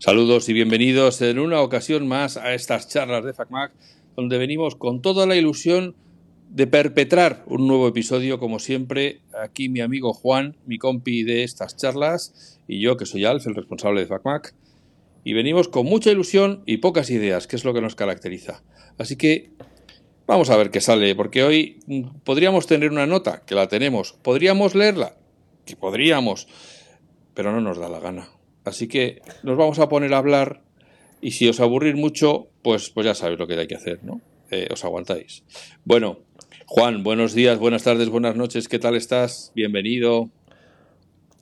Saludos y bienvenidos en una ocasión más a estas charlas de FacMac, donde venimos con toda la ilusión de perpetrar un nuevo episodio, como siempre. Aquí mi amigo Juan, mi compi de estas charlas, y yo, que soy Alf, el responsable de FacMac. Y venimos con mucha ilusión y pocas ideas, que es lo que nos caracteriza. Así que vamos a ver qué sale, porque hoy mm, podríamos tener una nota, que la tenemos. ¿Podríamos leerla? Que podríamos, pero no nos da la gana. Así que nos vamos a poner a hablar y si os aburrir mucho, pues, pues ya sabéis lo que hay que hacer, ¿no? Eh, os aguantáis. Bueno, Juan, buenos días, buenas tardes, buenas noches, ¿qué tal estás? Bienvenido.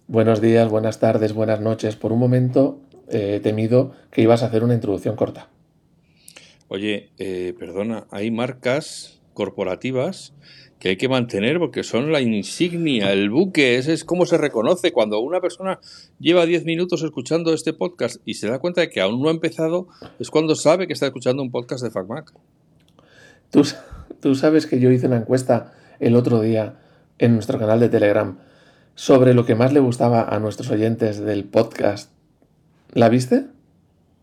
Buenos días, buenas tardes, buenas noches. Por un momento eh, he temido que ibas a hacer una introducción corta. Oye, eh, perdona, hay marcas corporativas hay que mantener porque son la insignia, el buque, ese es como se reconoce cuando una persona lleva 10 minutos escuchando este podcast y se da cuenta de que aún no ha empezado, es cuando sabe que está escuchando un podcast de FacMac. Tú, tú sabes que yo hice una encuesta el otro día en nuestro canal de Telegram sobre lo que más le gustaba a nuestros oyentes del podcast. ¿La viste?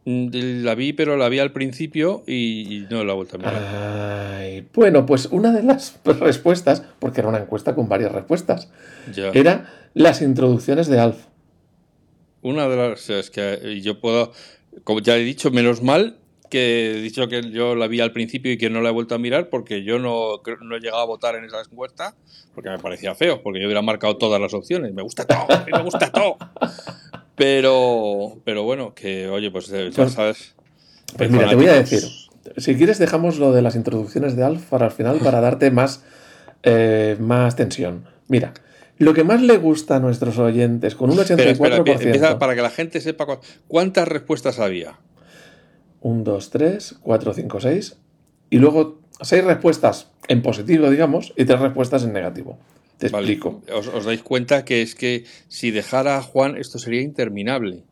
Mm, la vi, pero la vi al principio y no la he vuelto a mirar. Ay, bueno, pues una de las respuestas, porque era una encuesta con varias respuestas, era las introducciones de Alf. Una de las. Es que yo puedo. Como ya he dicho, menos mal que he dicho que yo la vi al principio y que no la he vuelto a mirar porque yo no, no he llegado a votar en esa encuesta porque me parecía feo, porque yo hubiera marcado todas las opciones. Me gusta todo, me gusta todo. Pero, pero bueno, que oye, pues ya pues, sabes. Pues mira, te voy a decir. Si quieres, dejamos lo de las introducciones de Alf para el final para darte más, eh, más tensión. Mira, lo que más le gusta a nuestros oyentes, con un 84%. para que la gente sepa cuántas respuestas había. 1, 2, 3, 4, 5, 6. Y luego seis respuestas en positivo, digamos, y tres respuestas en negativo. Te explico. Os, dais cuenta que es que si dejara a Juan esto sería interminable.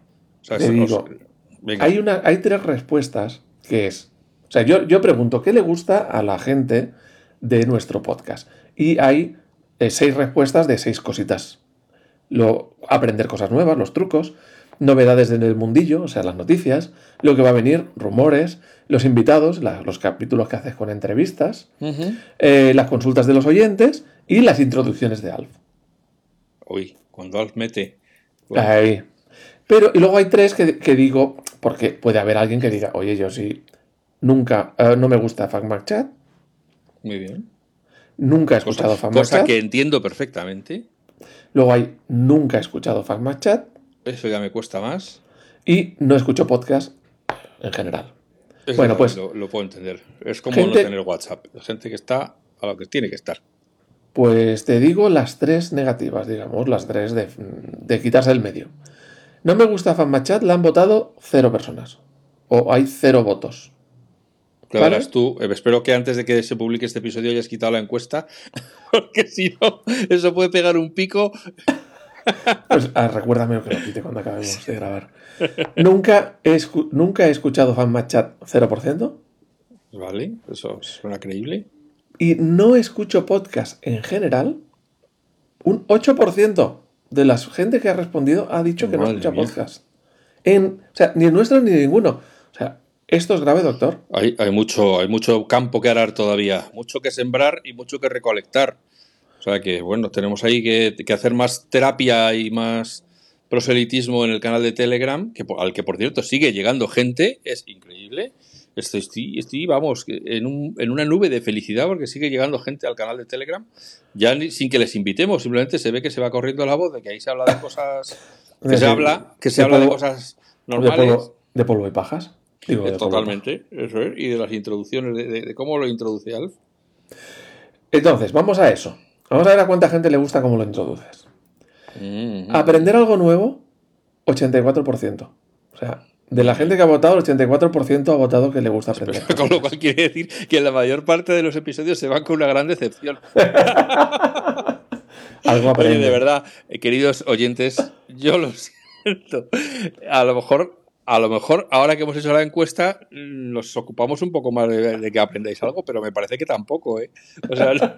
hay, una, hay tres respuestas que es... O sea, yo, yo pregunto, ¿qué le gusta a la gente de nuestro podcast? Y hay eh, seis respuestas de seis cositas. Lo, aprender cosas nuevas, los trucos, novedades en el mundillo, o sea, las noticias, lo que va a venir, rumores, los invitados, los capítulos que haces con entrevistas, eh, las consultas de los oyentes y las introducciones de Alf. Uy, cuando Alf mete. Ahí. Pero, y luego hay tres que, digo, porque puede haber alguien que diga, oye, yo sí, nunca, eh, no me gusta FacMac Chat. Muy bien. Nunca he escuchado FacMac Chat. Cosa que entiendo perfectamente. Luego hay, nunca he escuchado FacMac Chat. Eso ya me cuesta más. Y no escucho podcast en general. bueno, pues. Lo, puedo entender. Es como no tener WhatsApp. La gente que está a lo que tiene que estar. Pues te digo las tres negativas, digamos, las tres de, quitarse el medio. No me gusta FanMachat, la han votado cero personas. O hay cero votos. Claro, tú. Eh, espero que antes de que se publique este episodio hayas quitado la encuesta, porque si no, eso puede pegar un pico. Pues ah, recuérdame que lo quite cuando acabemos de grabar. Nunca he, nunca he escuchado FanMachat 0%. Vale, eso suena creíble y no escucho podcast en general, un 8% de la gente que ha respondido ha dicho que no escucha podcast. En, o sea, ni el nuestro ni ninguno. O sea, esto es grave, doctor. Hay, hay, mucho, hay mucho campo que arar todavía, mucho que sembrar y mucho que recolectar. O sea que, bueno, tenemos ahí que, que hacer más terapia y más proselitismo en el canal de Telegram, que, al que por cierto sigue llegando gente, es increíble. Estoy, estoy, vamos, en, un, en, una nube de felicidad porque sigue llegando gente al canal de Telegram, ya sin que les invitemos, simplemente se ve que se va corriendo la voz de que ahí se habla de cosas, que se habla, que se habla de cosas normales. De polvo, y pajas. Totalmente, eso es, y de las introducciones, de, cómo lo introduce Alf. Entonces, vamos a eso. Vamos a ver a cuánta gente le gusta cómo lo introduces. Mm-hmm. Aprender algo nuevo, 84%. O sea, de la gente que ha votado, el 84% ha votado que le gusta aprender. Con lo cual quiere decir que la mayor parte de los episodios se van con una gran decepción. Algo aprende. Oye, de verdad, eh, queridos oyentes, yo lo siento. A lo mejor, a lo mejor, ahora que hemos hecho la encuesta, nos ocupamos un poco más de, que aprendáis algo, pero me parece que tampoco, ¿eh? O sea, no,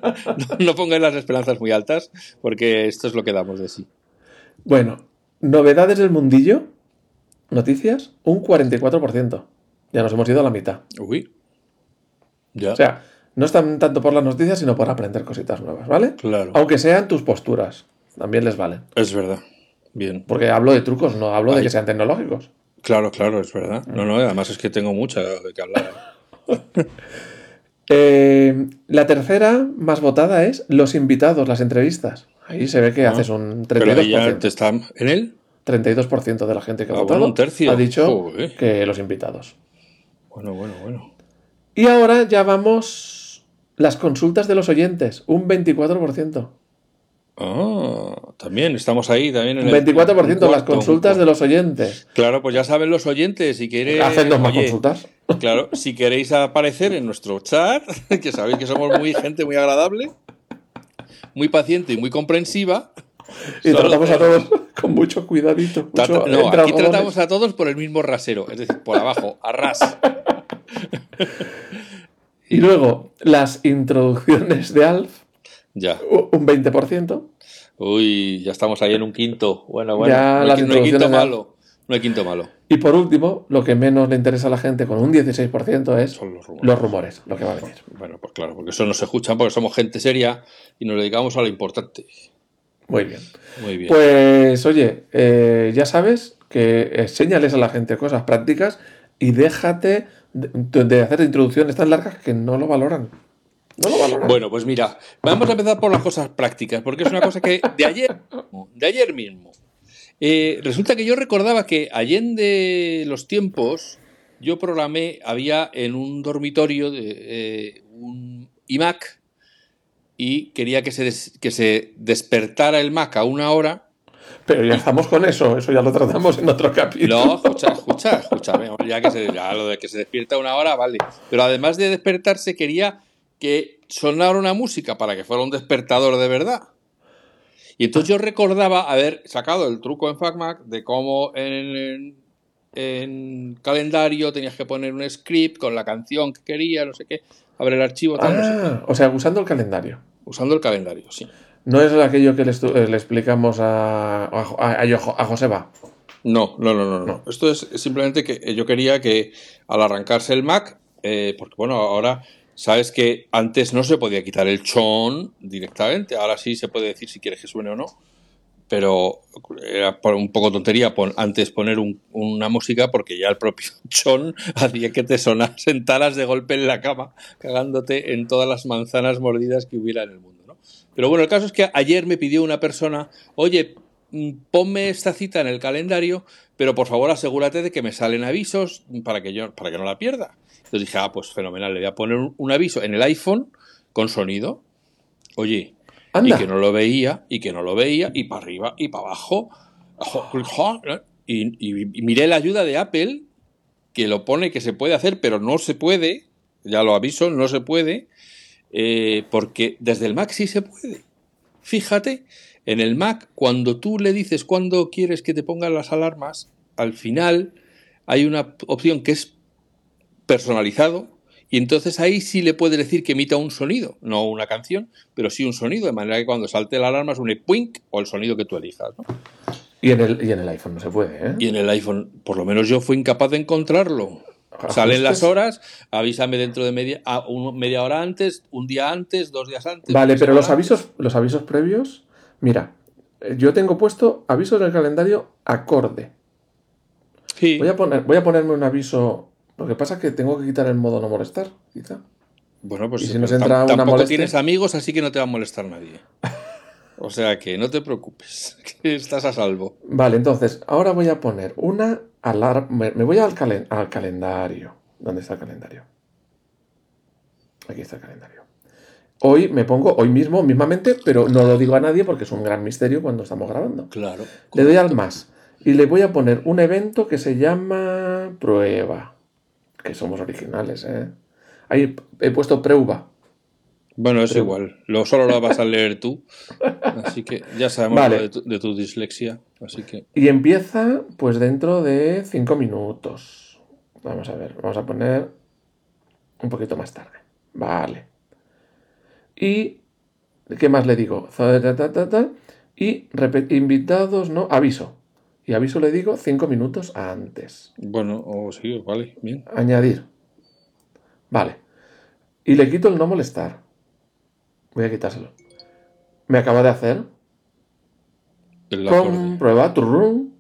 no pongáis las esperanzas muy altas, porque esto es lo que damos de sí. Bueno, novedades del mundillo noticias, un 44%. Ya nos hemos ido a la mitad. Uy. Ya. O sea, no están tanto por las noticias, sino por aprender cositas nuevas, ¿vale? Claro. Aunque sean tus posturas, también les valen. Es verdad. Bien. Porque hablo de trucos, no hablo de que sean tecnológicos. Claro, claro, es verdad. No, no, además es que tengo mucha de que hablar. Eh, la tercera más votada es los invitados, las entrevistas. Ahí se ve que Ah, haces un Pero ahí ya 32%. te están en él. 32% de la gente que ha Ah, votado bueno, un tercio. ha dicho Joder. que los invitados. Bueno, bueno, bueno. Y ahora ya vamos las consultas de los oyentes, un 24%. Ah, también estamos ahí, también en Un el 24% un las consultas de los oyentes. Claro, pues ya saben los oyentes, si queréis... Hacednos más oye, consultas. Claro, si queréis aparecer en nuestro chat, que sabéis que somos muy gente muy agradable, muy paciente y muy comprensiva. Y tratamos a todos con mucho cuidadito. Mucho no, aquí tratamos a todos por el mismo rasero, es decir, por abajo, a ras. Y luego, las introducciones de Alf, Ya. un 20%. Uy, ya estamos ahí en un quinto. Bueno, bueno. Ya no, hay, no hay quinto malo. No hay quinto malo. Y por último, lo que menos le interesa a la gente, con un 16%, es Son los rumores. los rumores, lo que va a venir. Bueno, pues claro, porque eso no se escucha porque somos gente seria y nos dedicamos a lo importante. Muy bien. Muy bien. Pues oye, eh, ya sabes que enséñales a la gente cosas prácticas y déjate de, de hacer introducciones tan largas que no lo valoran. No lo valoran. Bueno, pues mira, vamos a empezar por las cosas prácticas, porque es una cosa que de ayer, mismo, de ayer mismo, eh, resulta que yo recordaba que allende los tiempos, yo programé, había en un dormitorio de, eh, un iMac y quería que se, des- que se despertara el Mac a una hora. Pero ya estamos con eso, eso ya lo tratamos en otro capítulo. No, escucha, escucha, escúchame, ya que se, ya lo de que se despierta una hora, vale. Pero además de despertarse, quería que sonara una música para que fuera un despertador de verdad. Y entonces yo recordaba haber sacado el truco en FacMac de cómo en, en- en calendario tenías que poner un script con la canción que quería, no sé qué, abre el archivo, tal, no sé. Ah, o sea, usando el calendario. usando el calendario, sí. No es aquello que le, eh, le explicamos a, a, a- a Jo- a Joseba. No, no, no, no, no. Esto es simplemente que yo quería que al arrancarse el Mac, eh, porque bueno, ahora sabes que antes no se podía quitar el chon directamente, ahora sí se puede decir si quieres que suene o no, pero era un poco tontería pon- antes poner un- una música porque ya el propio chon hacía que te sonas sentaras de golpe en la cama, cagándote en todas las manzanas mordidas que hubiera en el mundo, ¿no? Pero bueno, el caso es que ayer me pidió una persona, oye, mm, ponme esta cita en el calendario, pero por favor asegúrate de que me salen avisos para que yo para que no la pierda. Entonces dije, ah, pues fenomenal, le voy a poner un aviso en el iPhone con sonido. Oye, Y que no lo veía, y que no lo veía, y para arriba y para abajo. Jo- jo- Y, y- y miré la ayuda de Apple, que lo pone que se puede hacer, pero no se puede, ya lo aviso, no se puede, eh, porque desde el Mac sí se puede. Fíjate, en el Mac, cuando tú le dices cuándo quieres que te pongan las alarmas, al final hay una opción que es personalizado y entonces ahí sí le puedes decir que emita un sonido, no una canción, pero sí un sonido, de manera que cuando salte la alarma suene puink o el sonido que tú elijas. ¿no? Y en, el, y en el iPhone no se puede, ¿eh? Y en el iPhone, por lo menos yo fui incapaz de encontrarlo. Salen las horas, avísame dentro de media, a un- media hora antes, un día antes, dos días antes. Vale, pero los avisos, los avisos previos, mira, yo tengo puesto avisos en el calendario acorde. Sí. Voy a poner, voy a ponerme un aviso. Lo que pasa es que tengo que quitar el modo no molestar, quizá. Bueno, pues ¿Y si nos entra una tampoco molestia? tienes amigos, así que no te va a molestar nadie. O sea que no te preocupes, que estás a salvo. Vale, entonces, ahora voy a poner una alarma. Me, me voy al, calen- al calendario. ¿Dónde está el calendario? Aquí está el calendario. Hoy me pongo, hoy mismo, mismamente, pero no lo digo a nadie porque es un gran misterio cuando estamos grabando. Claro. Le doy al más y le voy a poner un evento que se llama prueba. Que somos originales, ¿eh? Ahí he puesto prueba. Bueno, es igual. Lo, solo lo vas a leer tú. Así que ya sabemos Vale. lo de, tu, de tu dislexia. Así que. Y empieza pues dentro de 5 minutos. Vamos a ver, vamos a poner un poquito más tarde. Vale. Y ¿qué más le digo? Y invitados, ¿no? Aviso. Y aviso le digo cinco minutos antes. Bueno, o sí, vale, bien. Añadir. Vale. Y le quito el no molestar. Voy a quitárselo. Me acaba de hacer. El Comprueba tu room.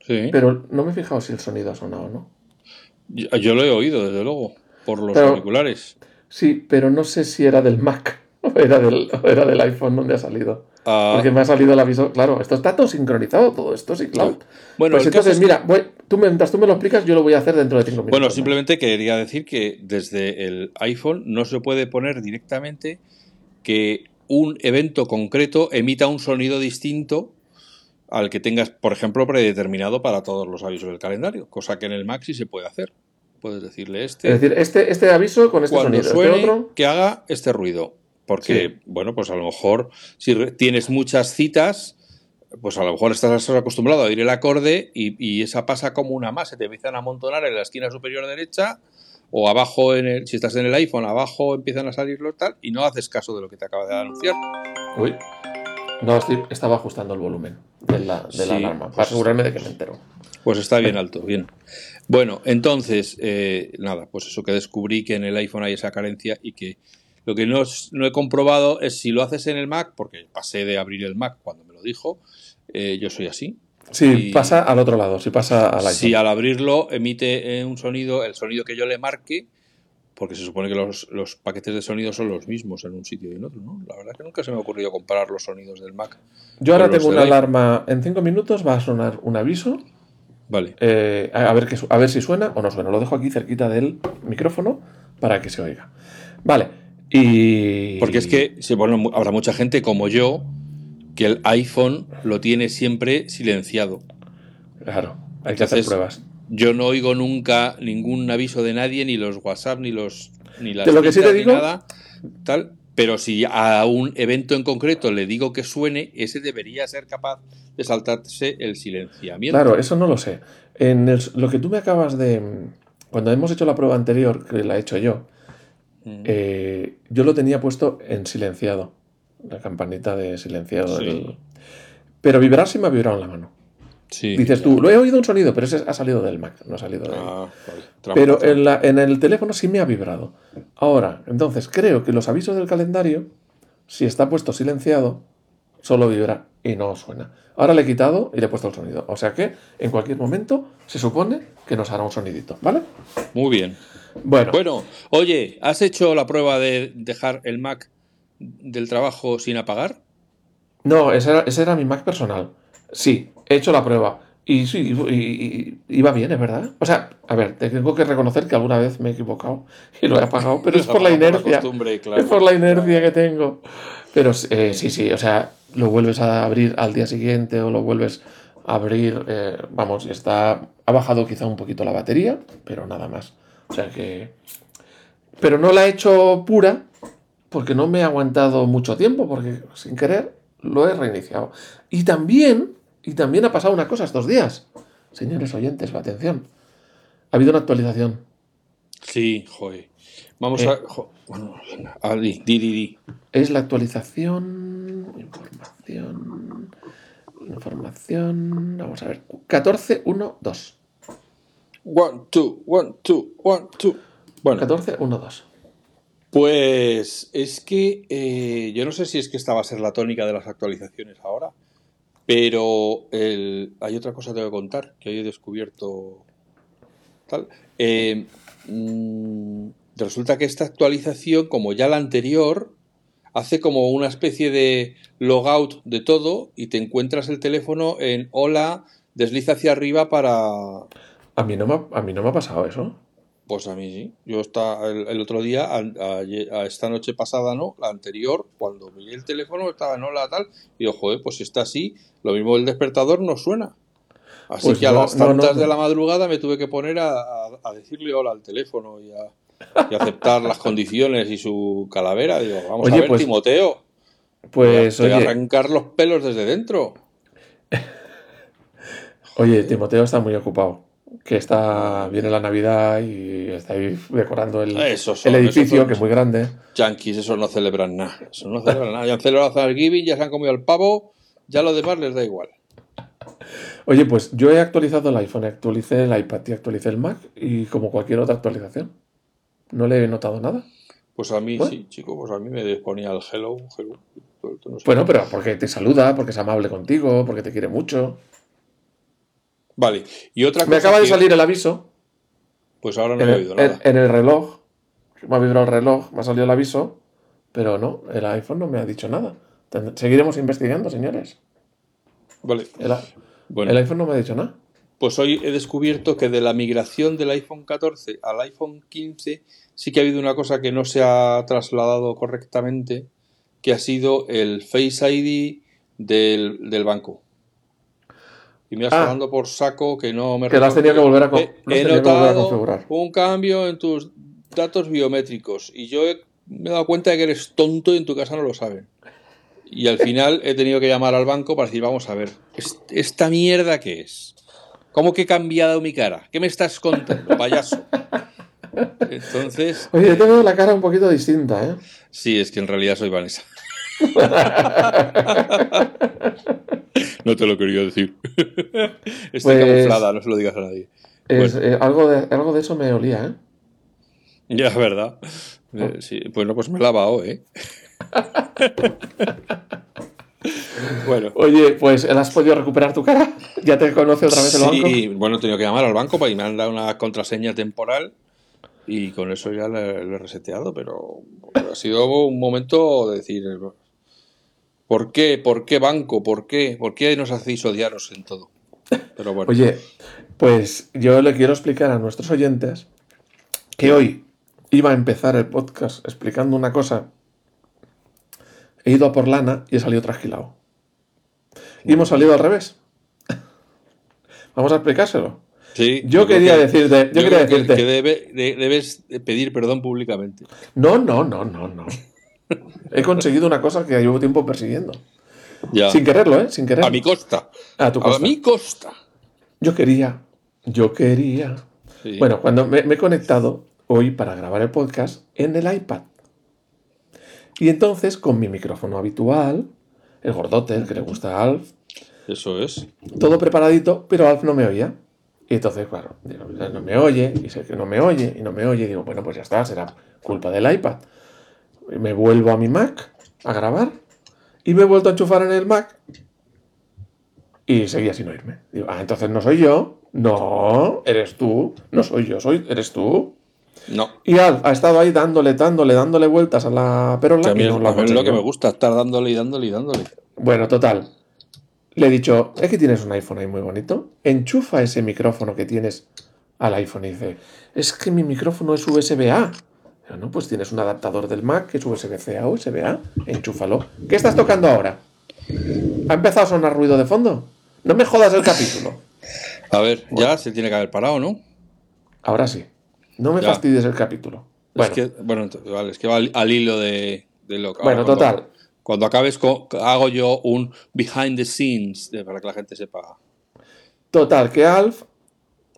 Sí. Pero no me he fijado si el sonido ha sonado o no. Yo, yo lo he oído, desde luego, por los auriculares. Sí, pero no sé si era del Mac o era del, o era del iPhone donde ha salido. Ah. Porque me ha salido el aviso. Claro, esto está todo sincronizado, todo esto, sí, claro. Bueno, pues entonces, es mira, voy- tú, mientras tú me lo explicas, yo lo voy a hacer dentro de cinco minutos. Bueno, simplemente quería decir que desde el iPhone no se puede poner directamente que un evento concreto emita un sonido distinto al que tengas, por ejemplo, predeterminado para todos los avisos del calendario, cosa que en el Mac sí se puede hacer. Puedes decirle este, Es decir, este, este aviso con este cuando sonido, suene, este otro. que haga este ruido. Porque, Sí. bueno, pues a lo mejor si tienes muchas citas, pues a lo mejor estás acostumbrado a oír el acorde y, y esa pasa como una más. Se te empiezan a amontonar en la esquina superior derecha o abajo, en el, si estás en el iPhone, abajo empiezan a salir los tal y no haces caso de lo que te acaba de anunciar. Uy. No, estoy- estaba ajustando el volumen de la, de la alarma para pues- asegurarme de que me entero. Pues está bien alto, bien. Bueno, entonces, eh, nada, pues eso que descubrí que en el iPhone hay esa carencia y que lo que no, es- no he comprobado es si lo haces en el Mac, porque pasé de abrir el Mac cuando me lo dijo, eh, yo soy así. Si Y- pasa al otro lado, si pasa al iPhone. Si al abrirlo emite eh, un sonido, el sonido que yo le marque, porque se supone que los, los paquetes de sonido son los mismos en un sitio y en otro, ¿no? La verdad que nunca se me ha ocurrido comparar los sonidos del Mac. Yo ahora tengo una alarma. En cinco minutos va a sonar un aviso. Vale. eh, a, ver que, a ver si suena o no suena. Lo dejo aquí cerquita del micrófono para que se oiga. Vale. Y. Porque es que bueno, habrá mucha gente como yo que el iPhone lo tiene siempre silenciado. Claro, hay que hacer pruebas. Yo no oigo nunca ningún aviso de nadie, ni los WhatsApp, ni los ni las De lo que sí te citas, ni digo- nada, tal. Pero si a un evento en concreto le digo que suene, ese debería ser capaz de saltarse el silenciamiento. Claro, eso no lo sé. En el- lo que tú me acabas de. Cuando hemos hecho la prueba anterior, que la he hecho yo, Mm. eh, yo lo tenía puesto en silenciado. La campanita de silenciado. Sí. del- Pero vibrar sí me ha vibrado en la mano. Sí, Dices tú, lo he oído un sonido, pero ese ha salido del Mac, no ha salido de Ah, vale. Pero en, la- en el teléfono sí me ha vibrado. Ahora, entonces creo que los avisos del calendario, si está puesto silenciado, solo vibra y no suena. Ahora le he quitado y le he puesto el sonido. O sea que en cualquier momento se supone que nos hará un sonidito, ¿vale? Muy bien. Bueno, Bueno, oye, ¿has hecho la prueba de dejar el Mac del trabajo sin apagar? no, ese era, ese era mi Mac personal. Sí, he hecho la prueba. Y sí, iba bien, es verdad. O sea, a ver, tengo que reconocer que alguna vez me he equivocado y lo he apagado, pero es por la inercia. claro. Es por la inercia que tengo. Pero eh, sí, sí, o sea, lo vuelves a abrir al día siguiente o lo vuelves a abrir, eh, vamos, está, ha bajado quizá un poquito la batería, pero nada más. O sea que... Pero no la he hecho pura porque no me he aguantado mucho tiempo, porque sin querer lo he reiniciado. Y también, y también ha pasado una cosa estos días. Señores oyentes, atención. Ha habido una actualización. Sí, joder. Vamos Eh. a. jo- bueno, a- di, di, di, di. Es la actualización. Información. Información. Vamos a ver. 14.1.2. One, two, one, two, one, two. Bueno, 14.1.2. pues es que eh, yo no sé si es que esta va a ser la tónica de las actualizaciones ahora, pero el- hay otra cosa que tengo que contar que hoy he descubierto. Tal. Eh, mm, resulta que esta actualización, como ya la anterior, hace como una especie de logout de todo y te encuentras el teléfono en hola, desliza hacia arriba para, A mí, no me ha, a mí no me ha pasado eso. Pues a mí sí. Yo está el, el otro día, a, a- a esta noche pasada, ¿no? La anterior, cuando vi el teléfono, estaba en hola tal. Y digo, joder, pues si está así, lo mismo el despertador no suena. Así Pues que a las no, tantas no. de la madrugada me tuve que poner a, decirle hola al teléfono y a, y aceptar las condiciones y su calavera. Digo, vamos Oye, a ver, pues- Timoteo. Pues te voy a oye, arrancar los pelos desde dentro. oye, Timoteo está muy ocupado. Que está. Viene la Navidad y está ahí decorando el, son, el edificio, que es muy grande. Yankees, eso no celebran nada. Eso no celebran nada. Ya han celebrado Thanksgiving, ya se han comido el pavo, ya lo demás les da igual. Oye, pues yo he actualizado el iPhone, actualicé el iPad y actualicé el Mac y como cualquier otra actualización. No le he notado nada. Pues a mí sí, chico, pues a mí me ponía el hello, hello. Bueno, pero porque te saluda, porque es amable contigo, porque te quiere mucho. Vale, y otra cosa. Me acaba de salir el aviso. Pues ahora no he oído nada. En, el reloj, me ha vibrado el reloj, me ha salido el aviso, pero no, el iPhone no me ha dicho nada. Seguiremos investigando, señores. Vale. El, el iPhone no me ha dicho nada. Pues hoy he descubierto que de la migración del iPhone 14 al iPhone 15 sí que ha habido una cosa que no se ha trasladado correctamente, que ha sido el Face ID del, banco. Y me has ah. dando por saco que no me... Que las tenía que volver a, he, notado un cambio en tus datos biométricos y yo me he dado cuenta de que eres tonto y en tu casa no lo saben. Y al final he tenido que llamar al banco para decir, vamos a ver, ¿esta mierda qué es? ¿Cómo que he cambiado mi cara? ¿Qué me estás contando, payaso? Entonces. Oye, yo tengo la cara un poquito distinta, ¿eh? Sí, es que en realidad soy Vanessa. no te lo quería decir. Estoy pues, camuflada, no se lo digas a nadie. Eh, algo, de, algo de eso me olía, ¿eh? Ya, verdad. Eh, oh. sí, pues no, pues me he lavado, ¿eh? Bueno. Oye, pues ¿has podido recuperar tu cara? ¿Ya te conoce otra vez el banco? Sí, bueno, he tenido que llamar al banco y me han dado una contraseña temporal y con eso ya lo he reseteado, pero ha sido un momento de decir, ¿por qué? ¿Por qué banco? ¿Por qué? ¿Por qué nos hacéis odiaros en todo? Pero bueno. Oye, pues yo le quiero explicar a nuestros oyentes que hoy iba a empezar el podcast explicando una cosa he ido a por lana y he salido trasquilado. Y hemos salido al revés. Vamos a explicárselo. Sí, yo quería decirte, yo, quería decirte que, debes pedir perdón públicamente. No, no, no, no, no. He conseguido una cosa que llevo tiempo persiguiendo. Sin quererlo, ¿eh? Sin quererlo. A mi costa. A tu costa. A mi costa. Yo quería. Yo quería. Bueno, cuando me, he conectado hoy para grabar el podcast en el iPad. Y entonces, con mi micrófono habitual, el gordote, el que le gusta a Alf. Eso es. Todo preparadito, pero Alf no me oía. Y entonces, claro, no me oye, y sé que no me oye, y no me oye, y digo, bueno, pues ya está, será culpa del iPad. Me vuelvo a mi Mac a grabar, y me he vuelto a enchufar en el Mac, y seguía sin oírme. Digo, ah, entonces no soy yo. No, eres tú. No soy yo, soy, eres tú. No. Y Alf ha estado ahí dándole, dándole, dándole vueltas a la perola. y no lo, es lo que me gusta, estar dándole y dándole y dándole. Bueno, total. Le he dicho, es que tienes un iPhone ahí muy bonito. Enchufa ese micrófono que tienes al iPhone. Y dice, es que mi micrófono es USB-A. No, pues tienes un adaptador del Mac que es USB-C a USB-A. Enchúfalo. ¿Qué estás tocando ahora? ¿Ha empezado a sonar ruido de fondo? No me jodas el capítulo. A ver, ya se tiene que haber parado, ¿no? Ahora sí. No me fastidies el capítulo. Bueno, es que, bueno, vale, es que va al, hilo de, lo que. Bueno, total. Cuando acabes, hago yo un behind the scenes para que la gente sepa. Total, que Alf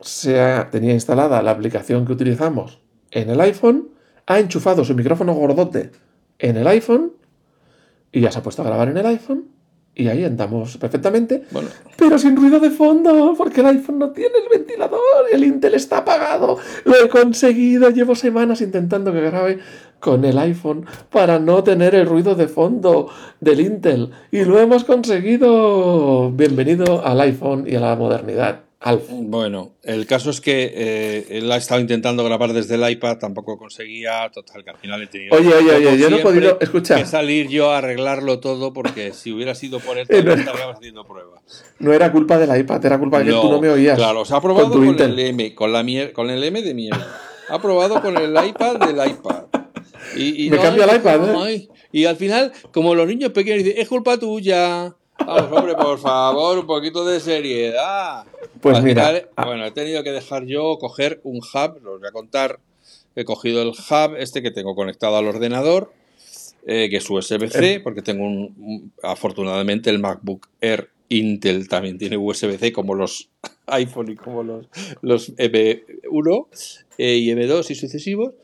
se tenía instalada la aplicación que utilizamos en el iPhone, ha enchufado su micrófono gordote en el iPhone y ya se ha puesto a grabar en el iPhone y ahí andamos perfectamente, pero sin ruido de fondo, porque el iPhone no tiene el ventilador, el Intel está apagado. Lo he conseguido, llevo semanas intentando que grabe con el iPhone para no tener el ruido de fondo del Intel. Y lo hemos conseguido. Bienvenido al iPhone y a la modernidad. Bueno, el caso es que eh, él ha estado intentando grabar desde el iPad, tampoco conseguía, total, que al final he tenido. Oye, oye, oye, yo no he podido. Escuchar. Que salir yo a arreglarlo todo, porque si hubiera sido por él, no estaríamos haciendo pruebas. No era culpa del iPad, era culpa de que tú no me oías. Claro, se ha probado con, el M, con, la con el M de mierda. Ha probado con el iPad del iPad. Y, me cambia el iPad, ¿eh? Y al final, como los niños pequeños dicen, es culpa tuya. Vamos, hombre, por favor, un poquito de seriedad. Pues mira. Ah. bueno, he tenido que dejar yo coger un hub, os voy a contar. He cogido el hub, este que tengo conectado al ordenador, eh, que es USB-C, eh. porque tengo un, Afortunadamente, el MacBook Air Intel también tiene USB-C, como los iPhone y como los, los M1 eh, y M2 y sucesivos.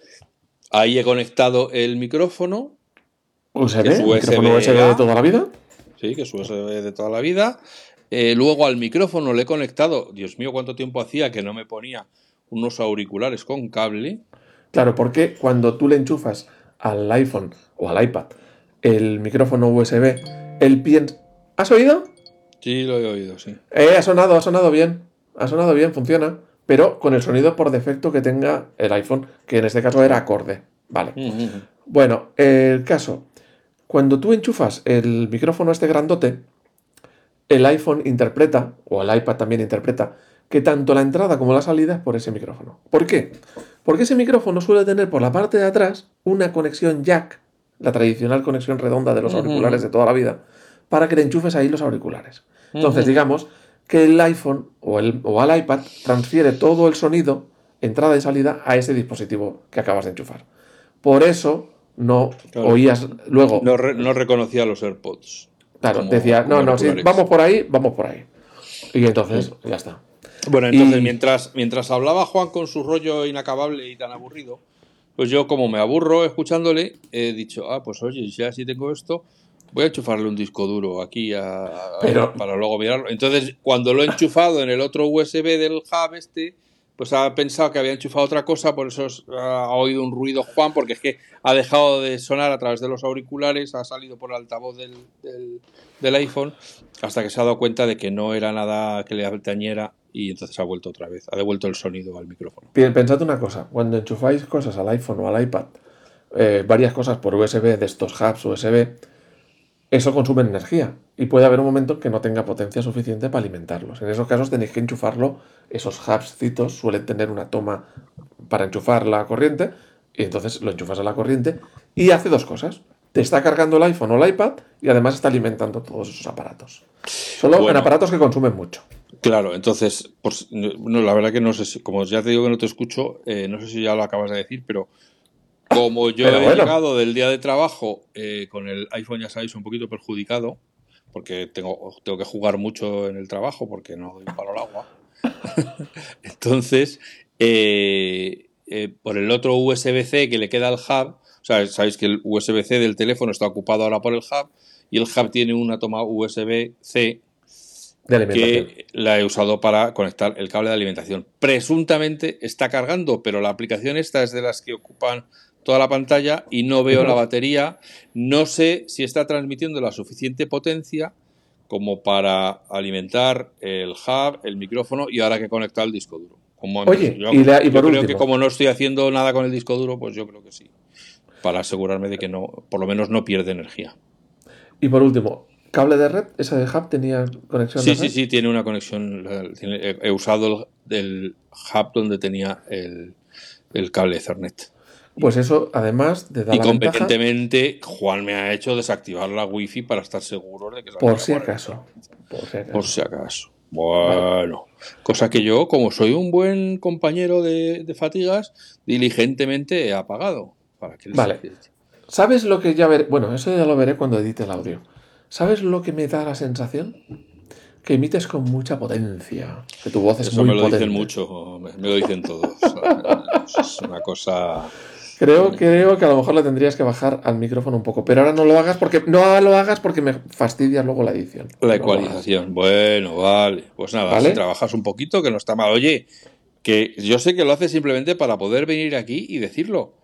Ahí he conectado el micrófono. ¿USB? ¿Micrófono USB de toda la vida? Sí, que es USB de toda la vida. Eh, luego al micrófono le he conectado, Dios mío, cuánto tiempo hacía que no me ponía unos auriculares con cable. Claro, porque cuando tú le enchufas al iPhone o al iPad el micrófono USB, él piensa... ¿Has oído? Sí, lo he oído, sí. Eh, ha sonado, ha sonado bien. Ha sonado bien, funciona. Pero con el sonido por defecto que tenga el iPhone, que en este caso era acorde. Vale. Bueno, el caso. Cuando tú enchufas el micrófono este grandote, el iPhone interpreta, o el iPad también interpreta, que tanto la entrada como la salida es por ese micrófono. ¿Por qué? Porque ese micrófono suele tener por la parte de atrás una conexión jack, la tradicional conexión redonda de los auriculares de toda la vida, para que le enchufes ahí los auriculares. Entonces, digamos que el iPhone o, el, o al iPad transfiere todo el sonido, entrada y salida, a ese dispositivo que acabas de enchufar. Por eso no oías luego. No, reconocía los AirPods. Claro, decía, no, no, si vamos por ahí, vamos por ahí. Y entonces, ya está. Bueno, entonces, mientras, mientras hablaba Juan con su rollo inacabable y tan aburrido, pues yo, como me aburro escuchándole, he dicho, ah, pues oye, ya si tengo esto, voy a enchufarle un disco duro aquí para luego mirarlo. Entonces, cuando lo he enchufado en el otro USB del hub este, pues ha pensado que había enchufado otra cosa, por eso ha oído un ruido Juan, porque es que ha dejado de sonar a través de los auriculares, ha salido por el altavoz del, del, iPhone, hasta que se ha dado cuenta de que no era nada que le atañera y entonces ha vuelto otra vez, ha devuelto el sonido al micrófono. Pensad una cosa, cuando enchufáis cosas al iPhone o al iPad, eh, varias cosas por USB de estos hubs USB, eso consume energía y puede haber un momento que no tenga potencia suficiente para alimentarlos. En esos casos tenéis que enchufarlo, esos hubscitos suelen tener una toma para enchufar la corriente y entonces lo enchufas a la corriente y hace dos cosas. Te está cargando el iPhone o el iPad y además está alimentando todos esos aparatos. Solo en aparatos que consumen mucho. Claro, entonces, pues, no, la verdad que no sé si, como ya te digo que no te escucho, eh, no sé si ya lo acabas de decir, pero como yo he llegado del día de trabajo eh, con el iPhone, ya sabéis, un poquito perjudicado, porque tengo, tengo que jugar mucho en el trabajo porque no doy palo al agua. Entonces, eh, eh, por el otro USB-C que le queda al hub, o sea, sabéis que el USB-C del teléfono está ocupado ahora por el hub y el hub tiene una toma USB-C que la he usado para conectar el cable de alimentación. Presuntamente está cargando, pero la aplicación esta es de las que ocupan toda la pantalla y no veo la batería. No sé si está transmitiendo la suficiente potencia como para alimentar el hub, el micrófono y ahora que conecta el disco duro. Como Oye, y, creo que como no estoy haciendo nada con el disco duro, pues yo creo que sí. Para asegurarme de que no, por lo menos no pierde energía. Y por último, cable de red, esa de hub tenía conexión. Sí, sí, sí, tiene una conexión. he, usado el, hub donde tenía el, el cable Ethernet. Pues eso, además de dar Y competentemente, Juan me ha hecho desactivar la wifi para estar seguro de que por si acaso. Por si acaso. Bueno, cosa que yo, como soy un buen compañero de, fatigas, diligentemente he apagado. Para que vale. ¿Sabes lo que ya veré? Bueno, eso ya lo veré cuando edite el audio. ¿Sabes lo que me da la sensación? Que emites con mucha potencia. Que tu voz es Eso me lo dicen mucho, me, me, lo dicen todos. es una cosa. Creo, creo que a lo mejor le tendrías que bajar al micrófono un poco, pero ahora no lo hagas porque no lo hagas porque me fastidia luego la edición. La ecualización. bueno, vale. Pues nada, si trabajas un poquito, que no está mal. Oye, que yo sé que lo hace simplemente para poder venir aquí y decirlo,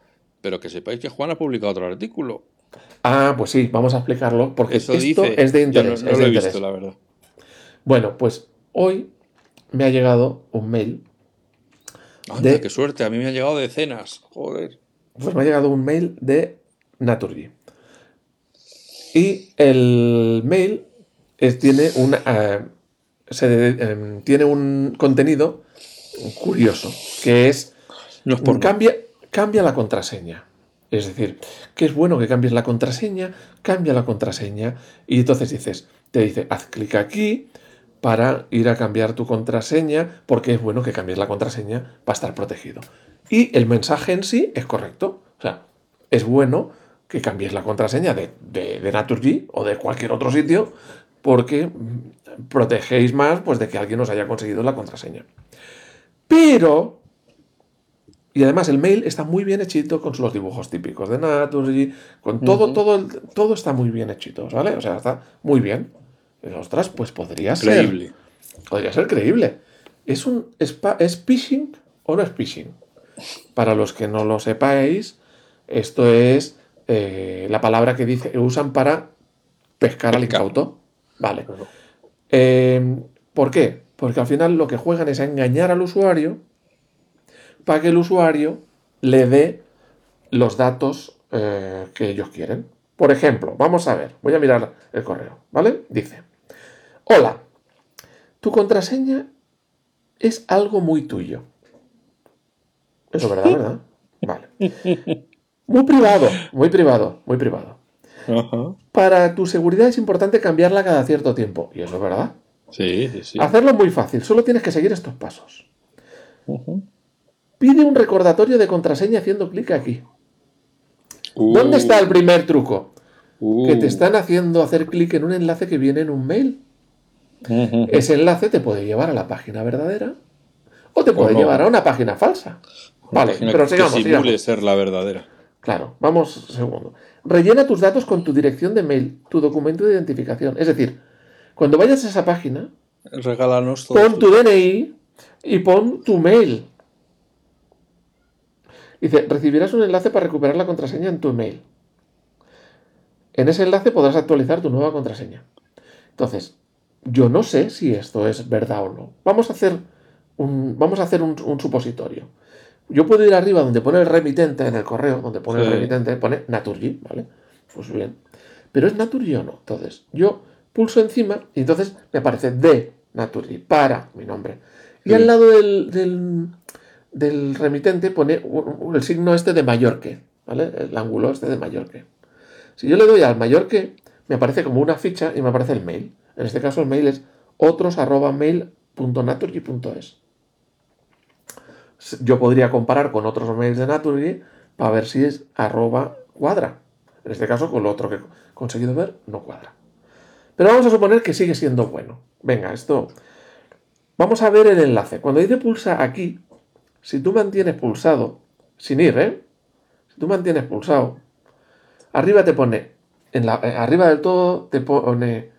pero que sepáis que Juan ha publicado otro artículo. Ah, pues sí, vamos a explicarlo porque esto es de interés. no, lo he visto, la verdad. Bueno, pues hoy me ha llegado un mail. Anda, qué suerte, a mí me han llegado decenas. Joder pues me ha llegado un mail de Naturgy. Y el mail tiene, una, eh, em, tiene un contenido curioso, que es, cambia, cambia la contraseña. Es decir, que es bueno que cambies la contraseña, cambia la contraseña y entonces dices, te dice, haz clic aquí para ir a cambiar tu contraseña, porque es bueno que cambies la contraseña para estar protegido. Y el mensaje en sí es correcto. O sea, es bueno que cambies la contraseña de, de, Naturgy o de cualquier otro sitio porque protegéis más pues, de que alguien os haya conseguido la contraseña. Pero, y además el mail está muy bien hechito con los dibujos típicos de Naturgy, con todo, todo, todo está muy bien hechito, ¿vale? O sea, está muy bien. Ostras, pues podría creíble. ser. Podría ser creíble. ¿Es un es, phishing o no es phishing? Para los que no lo sepáis, esto es eh, la palabra que dice, usan para pescar al incauto. Vale. Em, ¿Por qué? Porque al final lo que juegan es engañar al usuario para que el usuario le dé los datos eh, que ellos quieren. Por ejemplo, vamos a ver, voy a mirar el correo, ¿vale? Dice, hola, tu contraseña es algo muy tuyo. Eso es verdad, ¿verdad? Vale. Muy privado, muy privado, muy privado. Para tu seguridad es importante cambiarla cada cierto tiempo. Y eso es verdad. Sí, sí, sí. Hacerlo es muy fácil, solo tienes que seguir estos pasos. Pide un recordatorio de contraseña haciendo clic aquí. ¿Dónde está el uh. primer truco? Que te uh. están haciendo hacer clic en un enlace que viene en un mail. Ese enlace te puede llevar a la página verdadera o te puede llevar a una página falsa. vale, pero sigamos. Que simule ser la verdadera. Claro, vamos segundo. Rellena tus datos con tu dirección de mail, tu documento de identificación. Es decir, cuando vayas a esa página, Regálanos todo pon tu DNI y pon tu mail. Dice, recibirás un enlace para recuperar la contraseña en tu email. En ese enlace podrás actualizar tu nueva contraseña. Entonces, yo no sé si esto es verdad o no. Vamos a hacer un, vamos a hacer un, supositorio. Yo puedo ir arriba donde pone el remitente en el correo, donde pone el remitente, pone Naturgy, ¿vale? Pues bien. Pero es Naturgy o no. Entonces, yo pulso encima y entonces me aparece de Naturgy, para mi nombre. Y al lado del, del, remitente pone el signo este de mayor que, ¿vale? El ángulo este de mayor que. Si yo le doy al mayor que, me aparece como una ficha y me aparece el mail. En este caso el mail es otros.mail.naturgy.es. Yo podría comparar con otros mails de Naturgy para ver si es arroba cuadra. En este caso, con lo otro que he conseguido ver, no cuadra. Pero vamos a suponer que sigue siendo bueno. Venga, esto. Vamos a ver el enlace. Cuando dice pulsa aquí, si tú mantienes pulsado, sin ir, ¿eh? Si tú mantienes pulsado, arriba te pone, en la, eh, arriba del todo te pone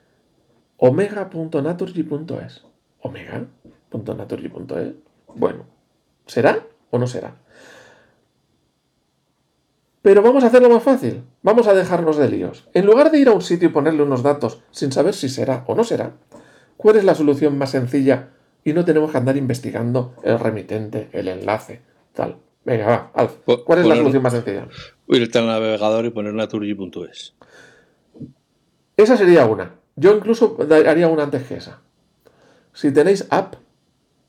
omega.naturgy.es. Omega.naturgy.es. Bueno, ¿será o no será? Pero vamos a hacerlo más fácil. Vamos a dejarnos de líos. En lugar de ir a un sitio y ponerle unos datos sin saber si será o no será, ¿cuál es la solución más sencilla y no tenemos que andar investigando el remitente, el enlace, tal? Venga, va, Alf. ¿Cuál es la solución más sencilla? Irte al navegador y poner naturgy.es. Esa sería una. Yo incluso haría una antes que esa. Si tenéis app,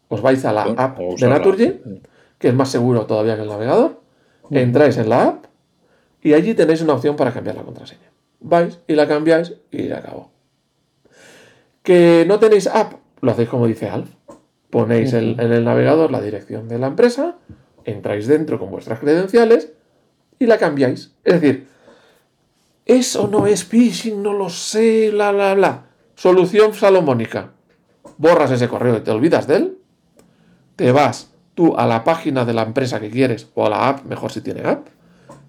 os vais a la app de Naturgy, que es más seguro todavía que el navegador. Entráis en la app y allí tenéis una opción para cambiar la contraseña. Vais y la cambiáis y ya acabó. Que no tenéis app, lo hacéis como dice Alf. Ponéis en el navegador la dirección de la empresa, entráis dentro con vuestras credenciales y la cambiáis. Es decir, eso no es phishing, no lo sé, bla, bla, bla. Solución salomónica. Borras ese correo y te olvidas de él. Te vas tú a la página de la empresa que quieres o a la app, mejor si tiene app,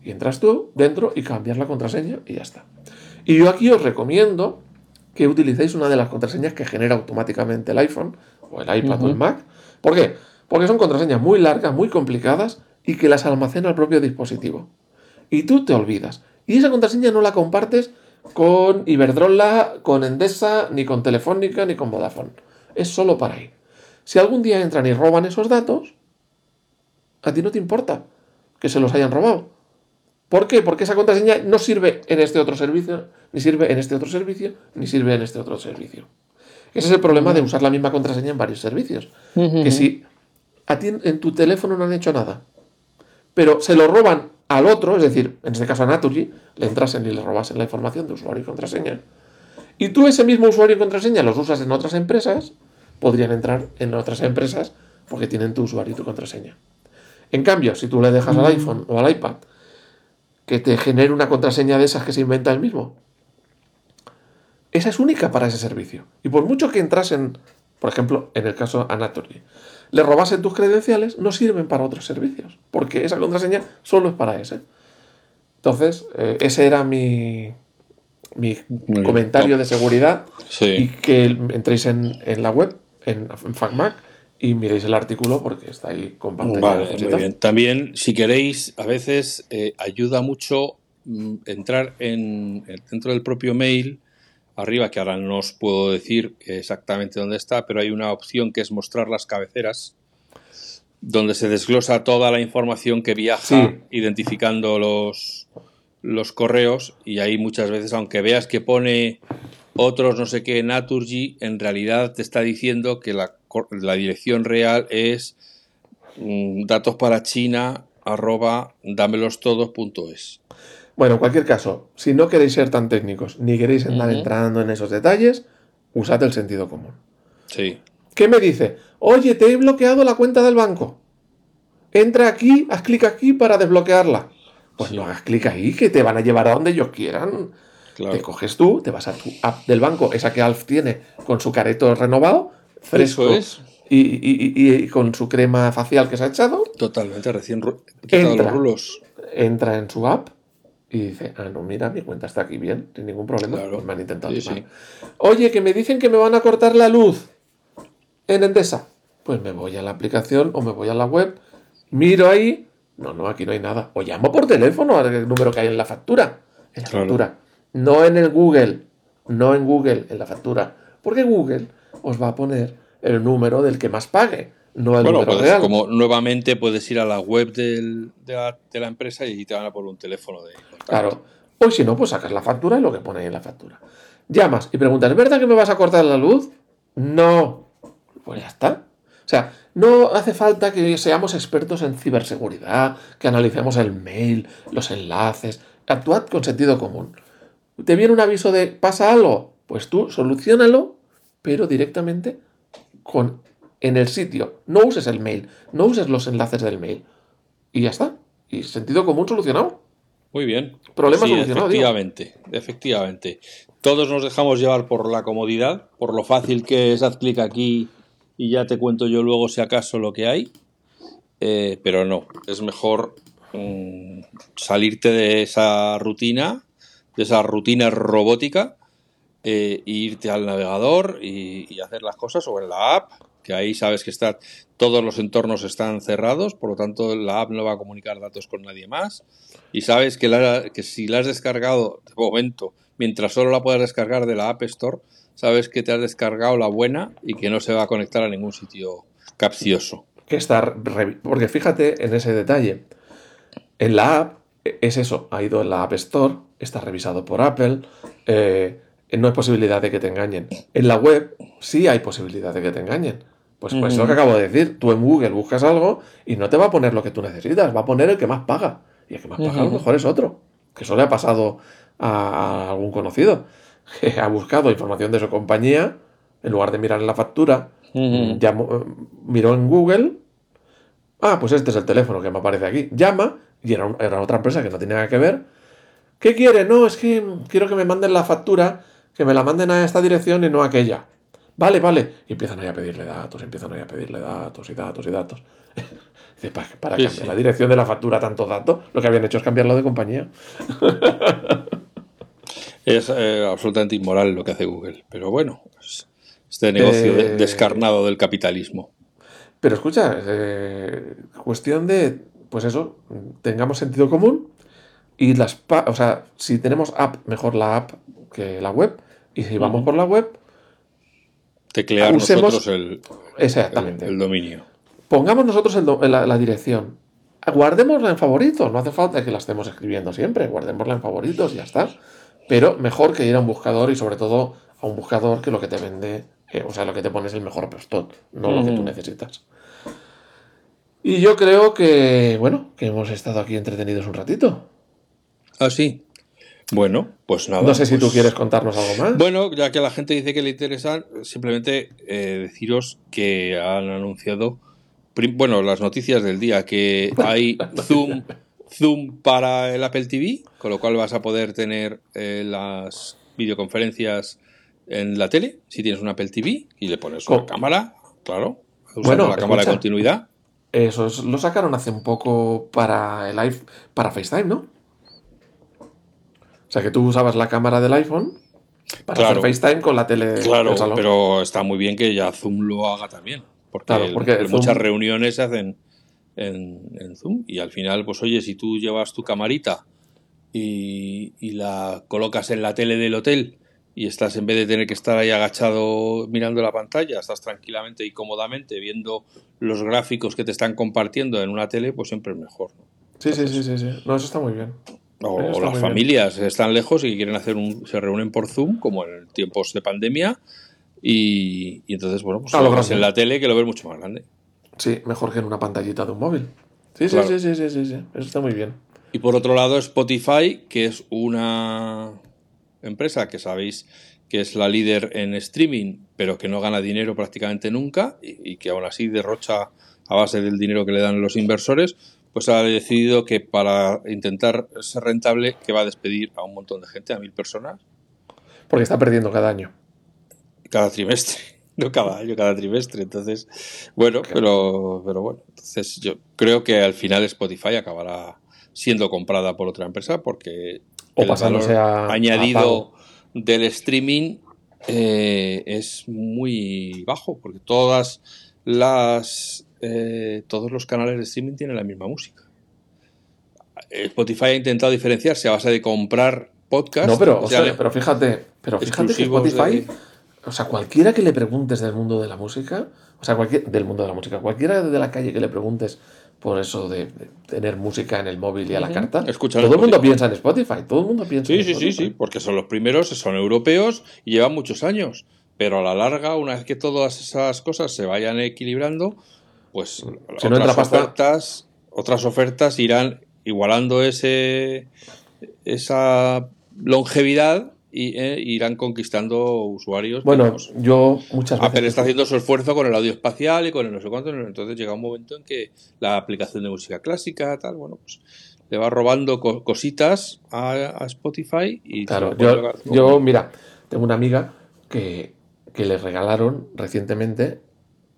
y entras tú dentro y cambias la contraseña y ya está. Y yo aquí os recomiendo que utilicéis una de las contraseñas que genera automáticamente el iPhone o el iPad o el Mac. ¿Por qué? Porque son contraseñas muy largas, muy complicadas y que las almacena el propio dispositivo. Y tú te olvidas. Y esa contraseña no la compartes con Iberdrola, con Endesa, ni con Telefónica, ni con Vodafone. Es solo para ahí. Si algún día entran y roban esos datos, a ti no te importa que se los hayan robado. ¿Por qué? Porque esa contraseña no sirve en este otro servicio, ni sirve en este otro servicio, ni sirve en este otro servicio. Ese es el problema de usar la misma contraseña en varios servicios. Que si a ti en tu teléfono no han hecho nada, pero se lo roban al otro, es decir, en este caso a le entrasen y le robasen la información de usuario y contraseña. Y tú ese mismo usuario y contraseña los usas en otras empresas, podrían entrar en otras empresas porque tienen tu usuario y tu contraseña. En cambio, si tú le dejas al iPhone o al iPad que te genere una contraseña de esas que se inventa el mismo, esa es única para ese servicio. Y por mucho que entrasen, por ejemplo, en el caso Naturgy, le robasen tus credenciales, no sirven para otros servicios, porque esa contraseña solo es para ese. Entonces, eh, ese era mi, mi comentario de seguridad y que entréis en, la web, en, FacMac, y miréis el artículo porque está ahí con pantalla. También, si queréis, a veces eh, ayuda mucho mm, entrar en, dentro del propio mail, arriba, que ahora no os puedo decir exactamente dónde está, pero hay una opción que es mostrar las cabeceras donde se desglosa toda la información que viaja identificando los, los correos y ahí muchas veces, aunque veas que pone otros no sé qué Naturgy, en realidad te está diciendo que la, dirección real es mm, datos para China arroba dámelostodos.es. Bueno, en cualquier caso, si no queréis ser tan técnicos ni queréis andar entrando en esos detalles, usad el sentido común. Sí. ¿Qué me dice? Oye, te he bloqueado la cuenta del banco. Entra aquí, haz clic aquí para desbloquearla. Pues no hagas clic ahí, que te van a llevar a donde ellos quieran. Te coges tú, te vas a tu app del banco, esa que Alf tiene con su careto renovado, fresco. Y, con su crema facial que se ha echado. Totalmente, recién entra, los entra en su app y dice, ah, no, mira, mi cuenta está aquí bien, sin ningún problema. Pues me han intentado Oye, que me dicen que me van a cortar la luz en Endesa. Pues me voy a la aplicación o me voy a la web, miro ahí, no, no, aquí no hay nada. O llamo por teléfono al número que hay en la factura. En la factura. No en el Google. No en Google, en la factura. Porque Google os va a poner el número del que más pague. No el número real. Como nuevamente puedes ir a la web de, la, empresa y te van a poner un teléfono de. Claro. O si no, pues sacas la factura y lo que pone ahí en la factura. Llamas y preguntas, ¿es verdad que me vas a cortar la luz? No. Pues ya está. O sea, no hace falta que seamos expertos en ciberseguridad, que analicemos el mail, los enlaces. Actuad con sentido común. ¿Te viene un aviso de pasa algo? Pues tú solucionalo, pero directamente con en el sitio. No uses el mail, no uses los enlaces del mail. Y ya está. Y sentido común solucionado. Muy bien. Problema solucionado. Efectivamente, efectivamente. Todos nos dejamos llevar por la comodidad, por lo fácil que es haz clic aquí y ya te cuento yo luego si acaso lo que hay. Eh, pero no, es mejor mm, salirte de esa rutina, de esa rutina robótica, e irte al navegador y, hacer las cosas o en la app, que ahí sabes que está, todos los entornos están cerrados, por lo tanto la app no va a comunicar datos con nadie más. Y sabes que, si la has descargado de momento, mientras solo la puedas descargar de la App Store, sabes que te has descargado la buena y que no se va a conectar a ningún sitio capcioso. Que está porque fíjate en ese detalle. En la app es eso, ha ido en la App Store, está revisado por Apple, eh, no hay posibilidad de que te engañen. En la web sí hay posibilidad de que te engañen. Pues, pues es lo que acabo de decir. Tú en Google buscas algo y no te va a poner lo que tú necesitas, va a poner el que más paga. Y el que más paga a lo mejor es otro. Que eso le ha pasado a algún conocido que ha buscado información de su compañía, en lugar de mirar en la factura, eh, miró en Google, ah, pues este es el teléfono que me aparece aquí, llama, y era, otra empresa que no tiene nada que ver, ¿qué quiere? No, es que quiero que me manden la factura, que me la manden a esta dirección y no a aquella. Vale, vale. Y empiezan ahí a pedirle datos, empiezan ahí a pedirle datos y datos y datos. Dice, para, cambiar la dirección de la factura tantos datos, lo que habían hecho es cambiarlo de compañía. Es eh, absolutamente inmoral lo que hace Google, pero bueno, este negocio eh, descarnado del capitalismo. Pero escucha, eh, cuestión de, pues eso, tengamos sentido común y las, o sea, si tenemos app, mejor la app que la web, y si vamos por la web, teclear nosotros el, exactamente. El, dominio. Pongamos nosotros la, la, dirección. Guardémosla en favoritos, no hace falta que la estemos escribiendo siempre, guardémosla en favoritos y ya está. Pero mejor que ir a un buscador y sobre todo a un buscador que lo que te vende, eh, o sea, lo que te pone es el mejor postot, no lo que tú necesitas. Y yo creo que, bueno, que hemos estado aquí entretenidos un ratito. Ah, sí. Bueno, pues nada. No sé si tú pues quieres contarnos algo más. Bueno, ya que la gente dice que le interesa, simplemente eh, deciros que han anunciado, bueno, las noticias del día, que hay Zoom Zoom para el Apple TV, con lo cual vas a poder tener eh, las videoconferencias en la tele, si tienes un Apple TV, y le pones una cámara, claro, usando la cámara de continuidad. Eso lo sacaron hace un poco para el live, para FaceTime, ¿no? O sea, que tú usabas la cámara del iPhone para hacer FaceTime con la tele claro, del salón. pero está muy bien que ya Zoom lo haga también. Porque, muchas reuniones se hacen en, Zoom y al final, pues oye, si tú llevas tu camarita y, y la colocas en la tele del hotel y estás en vez de tener que estar ahí agachado mirando la pantalla, estás tranquilamente y cómodamente viendo los gráficos que te están compartiendo en una tele, pues siempre es mejor. Sí, sí, sí, sí, sí. No, eso está muy bien. O, las familias están lejos y quieren hacer un, se reúnen por Zoom, como en tiempos de pandemia, y, entonces, bueno, pues lo en la tele que lo ves mucho más grande. Sí, mejor que en una pantallita de un móvil. Sí, sí, sí, sí, sí, sí, sí, eso está muy bien. Y por otro lado, Spotify, que es una empresa que sabéis que es la líder en streaming, pero que no gana dinero prácticamente nunca y, que aún así derrocha a base del dinero que le dan los inversores, pues ha decidido que para intentar ser rentable, que va a despedir a un montón de gente, a mil personas. Porque está perdiendo cada año. Cada trimestre, no cada año, cada trimestre. Entonces, bueno, pero, pero bueno, entonces yo creo que al final Spotify acabará siendo comprada por otra empresa porque o pasándose a, añadido del streaming eh, es muy bajo, porque todas las eh, todos los canales de streaming tienen la misma música. Spotify ha intentado diferenciarse a base de comprar podcasts. No, pero, pero fíjate, pero fíjate que Spotify, o sea, cualquiera que le preguntes del mundo de la música, o sea, cualquier, del mundo de la música, cualquiera de la calle que le preguntes por eso de, tener música en el móvil y a la carta. todo el mundo piensa en Spotify, todo el mundo piensa sí, en sí, Sí, sí, sí, porque son los primeros, son europeos y llevan muchos años. Pero a la larga, una vez que todas esas cosas se vayan equilibrando, pues otras, ofertas, otras ofertas irán igualando ese esa longevidad y eh, irán conquistando usuarios. Bueno, yo muchas veces. Apple está haciendo su esfuerzo con el audio espacial y con el no sé cuánto. Entonces llega un momento en que la aplicación de música clásica, tal, bueno, pues le va robando cositas a, Spotify y. Claro, yo, yo, mira, tengo una amiga que, que le regalaron recientemente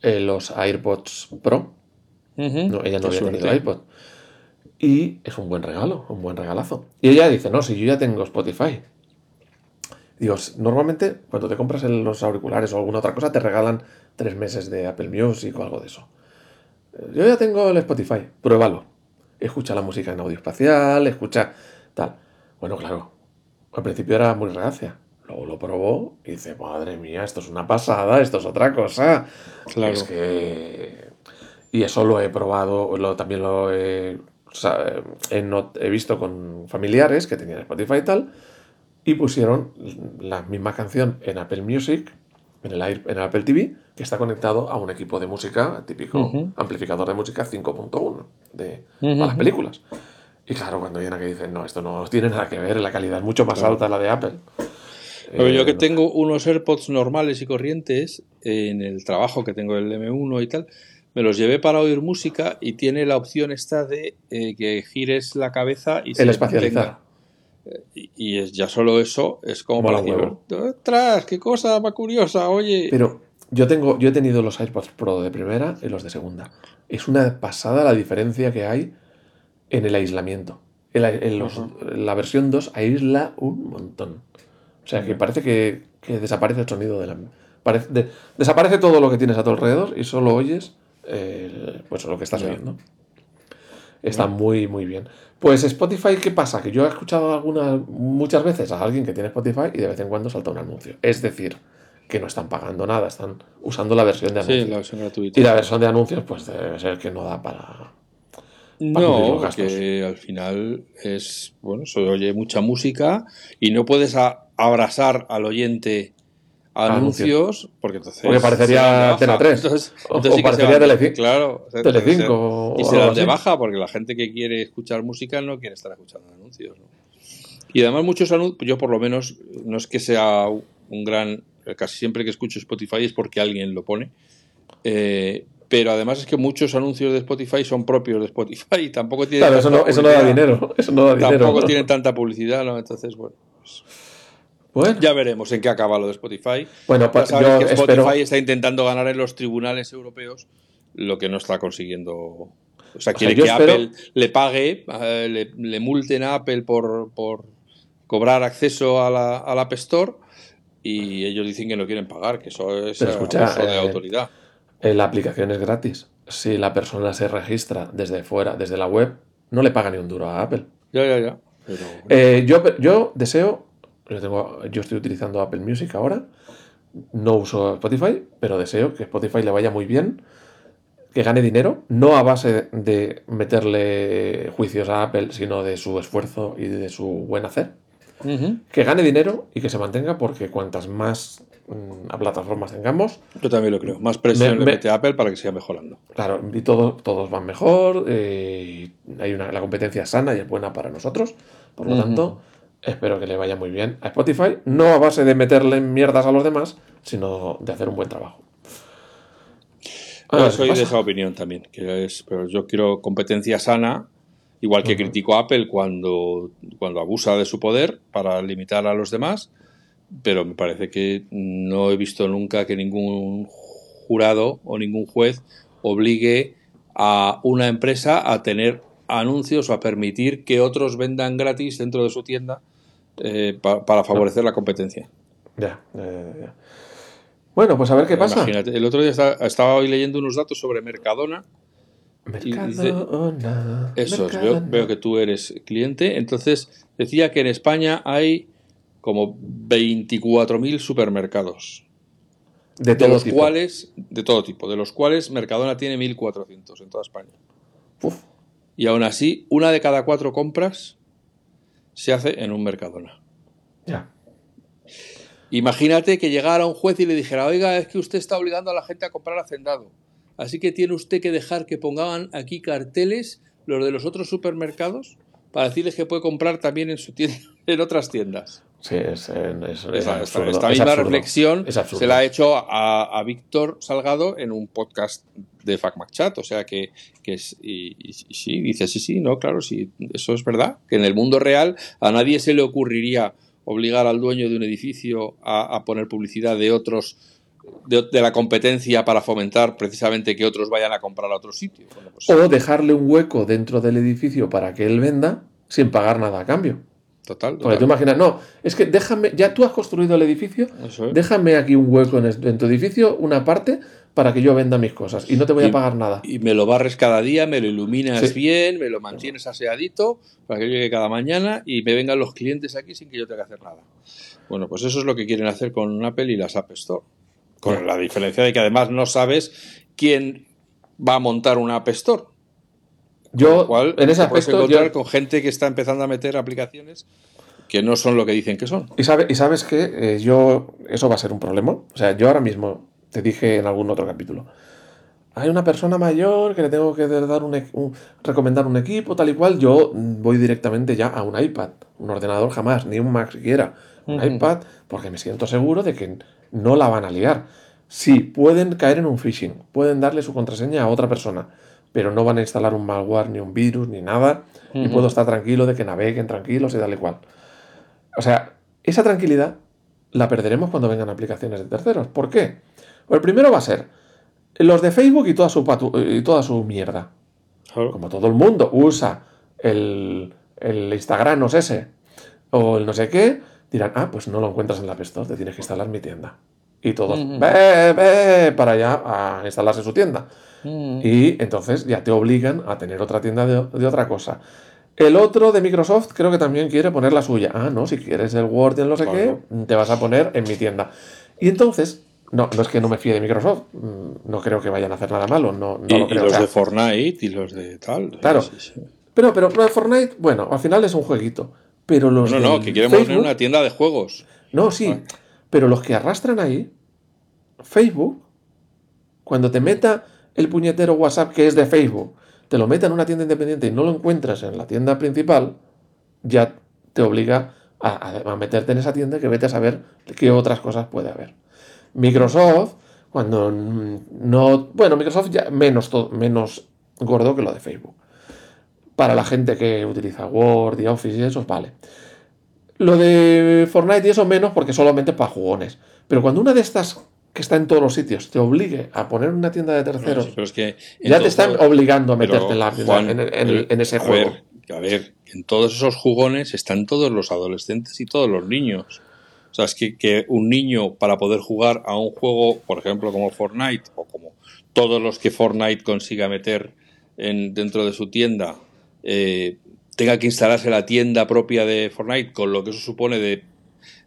eh, los AirPods Pro. no, ella no había tenido iPod. Y es un buen regalo, un buen regalazo. Y ella dice, no, si yo ya tengo Spotify. Digo, normalmente cuando te compras los auriculares o alguna otra cosa te regalan tres meses de Apple Music o algo de eso. Yo ya tengo el Spotify, pruébalo. Escucha la música en audio espacial, escucha tal. Bueno, claro, al principio era muy reacia. Luego lo probó y dice, madre mía, esto es una pasada, esto es otra cosa. Claro. Es que... Y eso lo he probado, lo, también lo he, he visto con familiares que tenían Spotify y tal y pusieron la misma canción en Apple Music, en el, en Apple TV, que está conectado a un equipo de música, típico amplificador de música 5.1 de las películas. Y claro, cuando viene que dicen, no, esto no tiene nada que ver, la calidad es mucho más alta la de Apple. Pero yo que eh, tengo unos AirPods normales y corrientes, en el trabajo que tengo el M1 y tal, me los llevé para oír música y tiene la opción esta de eh, que gires la cabeza y el se espacializar. Y, es, ya solo eso es como para decir, qué cosa más curiosa, oye! Pero yo, tengo, yo he tenido los AirPods Pro de primera y los de segunda. Es una pasada la diferencia que hay en el aislamiento. En la, versión 2 aísla un montón. O sea, que parece que, desaparece el sonido de la... desaparece todo lo que tienes a tu alrededor y solo oyes pues lo que estás oyendo. Está muy, muy bien. Pues Spotify, ¿qué pasa? Que yo he escuchado algunas, muchas veces a alguien que tiene Spotify y de vez en cuando salta un anuncio. Es decir, que no están pagando nada, están usando la versión de anuncios. Sí, la versión gratuita. Y la versión de anuncios, pues debe ser que no da para. no, que al final es. Bueno, se oye mucha música y no puedes abrazar al oyente anuncios, porque entonces. Porque parecería Tena 3. Entonces, o, parecería Telecinco. Claro. Telecinco. Y se dan de baja, porque la gente que quiere escuchar música no quiere estar escuchando anuncios. Y además, muchos anuncios, yo por lo menos, no es que sea un gran. Casi siempre que escucho Spotify es porque alguien lo pone. Eh, pero además es que muchos anuncios de Spotify son propios de Spotify y tampoco tienen. Claro, eso no, eso no, da dinero. Eso no da dinero. Tampoco tienen tanta publicidad, ¿no? Entonces, bueno. Pues, ya veremos en qué acaba lo de Spotify. Bueno, pues que Spotify está intentando ganar en los tribunales europeos lo que no está consiguiendo. O sea, quiere que Apple le pague, eh, le, multen a Apple por, por cobrar acceso a la, a la App Store y ellos dicen que no quieren pagar, que eso es escucha, de eh, autoridad. Eh, la aplicación es gratis. Si la persona se registra desde fuera, desde la web, no le paga ni un duro a Apple. Ya, ya, ya. Yo, yo deseo, yo, tengo, yo estoy utilizando Apple Music ahora, no uso Spotify, pero deseo que Spotify le vaya muy bien, que gane dinero, no a base de meterle juicios a Apple, sino de su esfuerzo y de su buen hacer. Que gane dinero y que se mantenga porque cuantas más mm, plataformas tengamos... Yo también lo creo. Más presión le mete a Apple para que siga mejorando. Claro, y todo, todos van mejor, eh, hay una, la competencia es sana y es buena para nosotros. Por lo tanto, espero que le vaya muy bien a Spotify, no a base de meterle mierdas a los demás, sino de hacer un buen trabajo. Yo soy de esa opinión también, que es, pero yo quiero competencia sana Igual que critico a Apple cuando, cuando abusa de su poder para limitar a los demás, pero me parece que no he visto nunca que ningún jurado o ningún juez obligue a una empresa a tener anuncios o a permitir que otros vendan gratis dentro de su tienda eh, para favorecer la competencia. Ya, ya, Bueno, pues a ver qué pasa. Imagínate, el otro día estaba hoy leyendo unos datos sobre Mercadona eso, veo, veo, que tú eres cliente. Entonces, decía que en España hay como 24.000 supermercados. De, los cuales, de todo tipo, de los cuales Mercadona tiene 1.400 en toda España. Y aún así, una de cada cuatro compras se hace en un Mercadona. Ya. Imagínate que llegara un juez y le dijera, oiga, es que usted está obligando a la gente a comprar hacendado. Así que tiene usted que dejar que pongan aquí carteles los de los otros supermercados para decirles que puede comprar también en su tienda, en otras tiendas. Sí, es, Esta misma reflexión se la ha hecho a, Víctor Salgado en un podcast de FacMacChat. O sea que, es. Y, sí, dice: sí, sí, no, claro, sí, eso es verdad. Que en el mundo real a nadie se le ocurriría obligar al dueño de un edificio a poner publicidad de otros de, la competencia para fomentar precisamente que otros vayan a comprar a otro sitio. Pues o dejarle un hueco dentro del edificio para que él venda sin pagar nada a cambio. Total. Porque tú imaginas, no, es que déjame, ya tú has construido el edificio, déjame aquí un hueco en, tu edificio, una parte, para que yo venda mis cosas y no te voy a pagar nada. Y me lo barres cada día, me lo iluminas bien, me lo mantienes aseadito para que llegue cada mañana y me vengan los clientes aquí sin que yo tenga que hacer nada. Bueno, pues eso es lo que quieren hacer con Apple y las App Store. Con la diferencia de que además no sabes quién va a montar una App Store. Yo, en ese aspecto, encontrar con gente que está empezando a meter aplicaciones que no son lo que dicen que son. Y, sabe, y sabes que eh, yo, eso va a ser un problema. O sea, yo ahora mismo, te dije en algún otro capítulo, hay una persona mayor que le tengo que dar un, recomendar un equipo, tal y cual, yo voy directamente ya a un iPad, un ordenador jamás, ni un Mac siquiera, un iPad, porque me siento seguro de que no la van a liar. Sí, pueden caer en un phishing, pueden darle su contraseña a otra persona, pero no van a instalar un malware, ni un virus, ni nada, y puedo estar tranquilo de que naveguen tranquilos y tal y cual. O sea, esa tranquilidad la perderemos cuando vengan aplicaciones de terceros. ¿Por qué? Pues el primero va a ser los de Facebook y toda su, y toda su mierda. Como todo el mundo usa el, el Instagram, no sé ese, o el no sé qué, dirán, ah, pues no lo encuentras en la App Store, te tienes que instalar mi tienda. Y todos, ve, ve, para allá a instalarse su tienda. Y entonces ya te obligan a tener otra tienda de, otra cosa. El otro de Microsoft creo que también quiere poner la suya. Ah, no, si quieres el Word y el no sé qué, te vas a poner en mi tienda. Y entonces, no, no es que no me fíe de Microsoft, mm, no creo que vayan a hacer nada malo. No, y, los de Fortnite y los de tal. Claro. Pero, pero lo de Fortnite, bueno, al final es un jueguito. Pero los no, no, que queremos poner una tienda de juegos. No, sí. Pero los que arrastran ahí, Facebook, cuando te meta el puñetero WhatsApp que es de Facebook, te lo meta en una tienda independiente y no lo encuentras en la tienda principal, ya te obliga a, meterte en esa tienda que vete a saber qué otras cosas puede haber. Microsoft, cuando no. Bueno, Microsoft ya menos, menos gordo que lo de Facebook para la gente que utiliza Word y Office y eso, vale. Lo de Fortnite y eso menos porque solamente para jugones. Pero cuando una de estas que está en todos los sitios te obligue a poner una tienda de terceros, que ya te están obligando a meterte en, la, en, ese juego. a ver, en todos esos jugones están todos los adolescentes y todos los niños. O sea, es que, que un niño para poder jugar a un juego, por ejemplo, como Fortnite, o como todos los que Fortnite consiga meter en, dentro de su tienda, eh, tenga que instalarse la tienda propia de Fortnite, con lo que eso supone de,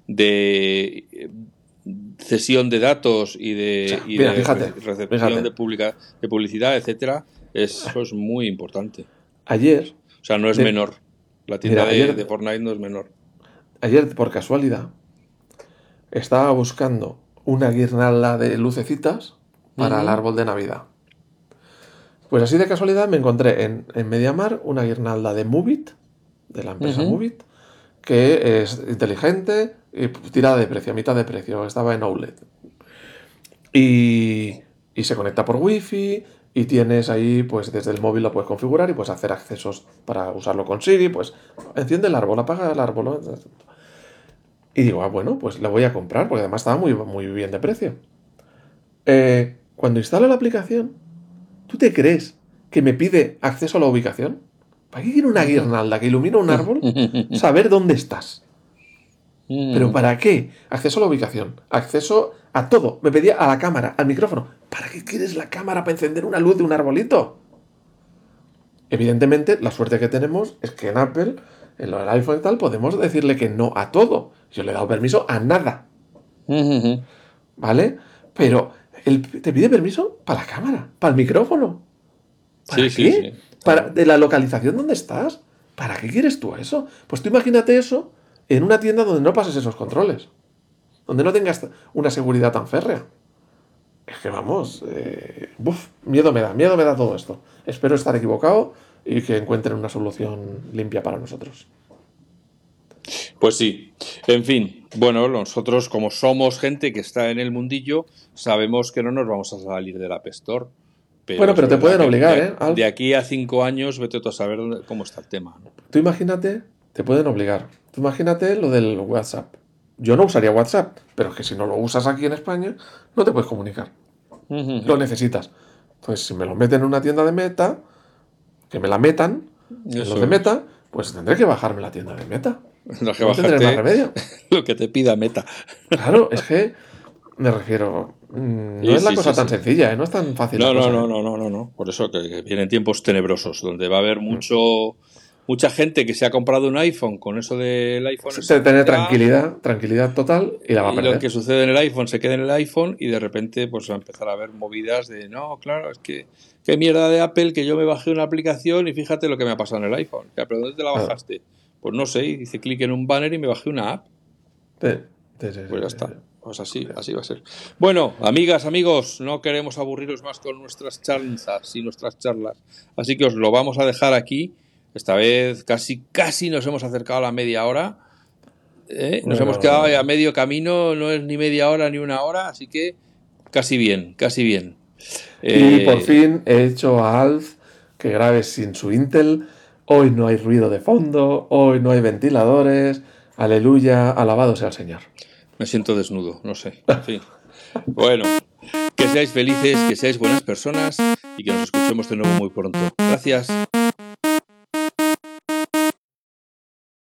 de eh, cesión de datos y de, y mira, de fíjate, re- recepción fíjate. de, publica- de publicidad, etcétera, eso es muy importante. Ayer, O sea, no es De- menor. La tienda Mira, ayer- de Fortnite no es menor. ayer por casualidad, estaba buscando una guirnalda de lucecitas para el árbol de Navidad. Pues así de casualidad me encontré en, en Mediamar una guirnalda de Movit, de la empresa Ujú. Movit, que es inteligente y tirada de precio, a mitad de precio. Estaba en OLED. Y, y se conecta por Wi-Fi y tienes ahí, pues desde el móvil lo puedes configurar y puedes hacer accesos para usarlo con Siri, pues enciende el árbol, apaga el árbol. Y digo, ah, bueno, pues la voy a comprar porque además estaba muy, muy bien de precio. Eh, cuando instalo la aplicación, ¿tú te crees que me pide acceso a la ubicación? ¿Para qué quiero una guirnalda que ilumina un árbol? Saber dónde estás. ¿Pero para qué? Acceso a la ubicación, acceso a todo. Me pedía a la cámara, al micrófono. ¿Para qué quieres la cámara para encender una luz de un arbolito? Evidentemente, la suerte que tenemos es que en Apple, en lo del iPhone y tal, podemos decirle que no a todo. Yo le he dado permiso a nada, ¿vale? Pero él te pide permiso para la cámara, para el micrófono. ¿Para Sí, qué? sí. Para, de la localización donde estás. ¿Para qué quieres tú eso? Pues tú imagínate eso en una tienda donde no pases esos controles. Donde no tengas una seguridad tan férrea. Es que vamos, eh, buf, miedo me da, miedo me da todo esto. Espero estar equivocado y que encuentren una solución limpia para nosotros. Pues sí. En fin, bueno, nosotros como somos gente que está en el mundillo, sabemos que no nos vamos a salir del App Store. Bueno, pero te pueden obligar, de, ¿eh? De aquí a cinco años, vete tú a saber dónde- cómo está el tema. ¿no? Tú imagínate, te pueden obligar. Tú imagínate lo del WhatsApp. Yo no usaría WhatsApp, pero es que si no lo usas aquí en España, no te puedes comunicar. Lo necesitas. Entonces, si me lo meten en una tienda de meta, que me la metan, los de meta, pues tendré que bajarme la tienda de meta. Lo que No tendré más bajarte, remedio. lo que te pida Meta. Claro, es que me refiero. mm, No Sí, es la sí, cosa sí, tan sencilla, ¿eh? no es tan fácil. No, no, cosa, no, no, no, no, no. Por eso que, vienen tiempos tenebrosos, donde va a haber mucho mucha gente que se ha comprado un iPhone con eso del iPhone. Se- Tener ya, tranquilidad, tranquilidad total y la va a Y perder. lo que sucede en el iPhone se queda en el iPhone y de repente pues va a empezar a haber movidas de no, claro, es que qué mierda de Apple que yo me bajé una aplicación y fíjate lo que me ha pasado en el iPhone. ¿Pero dónde te la bajaste? Pues no sé, y hice clic en un banner y me bajé una app. Pues ya está. Pues así, así va a ser. Bueno, amigas, amigos, no queremos aburriros más con nuestras charlas y nuestras charlas. Así que os lo vamos a dejar aquí. Esta vez casi, casi nos hemos acercado a la media hora. ¿eh? Nos Bueno, hemos quedado a medio camino, no es ni media hora ni una hora, así que casi bien, casi bien. Y Eh, por fin he hecho a Alf que grabe sin su Intel. Hoy no hay ruido de fondo, hoy no hay ventiladores. Aleluya, alabado sea el Señor. Me siento desnudo, no sé. Bueno, que seáis felices, que seáis buenas personas y que nos escuchemos de nuevo muy pronto. Gracias.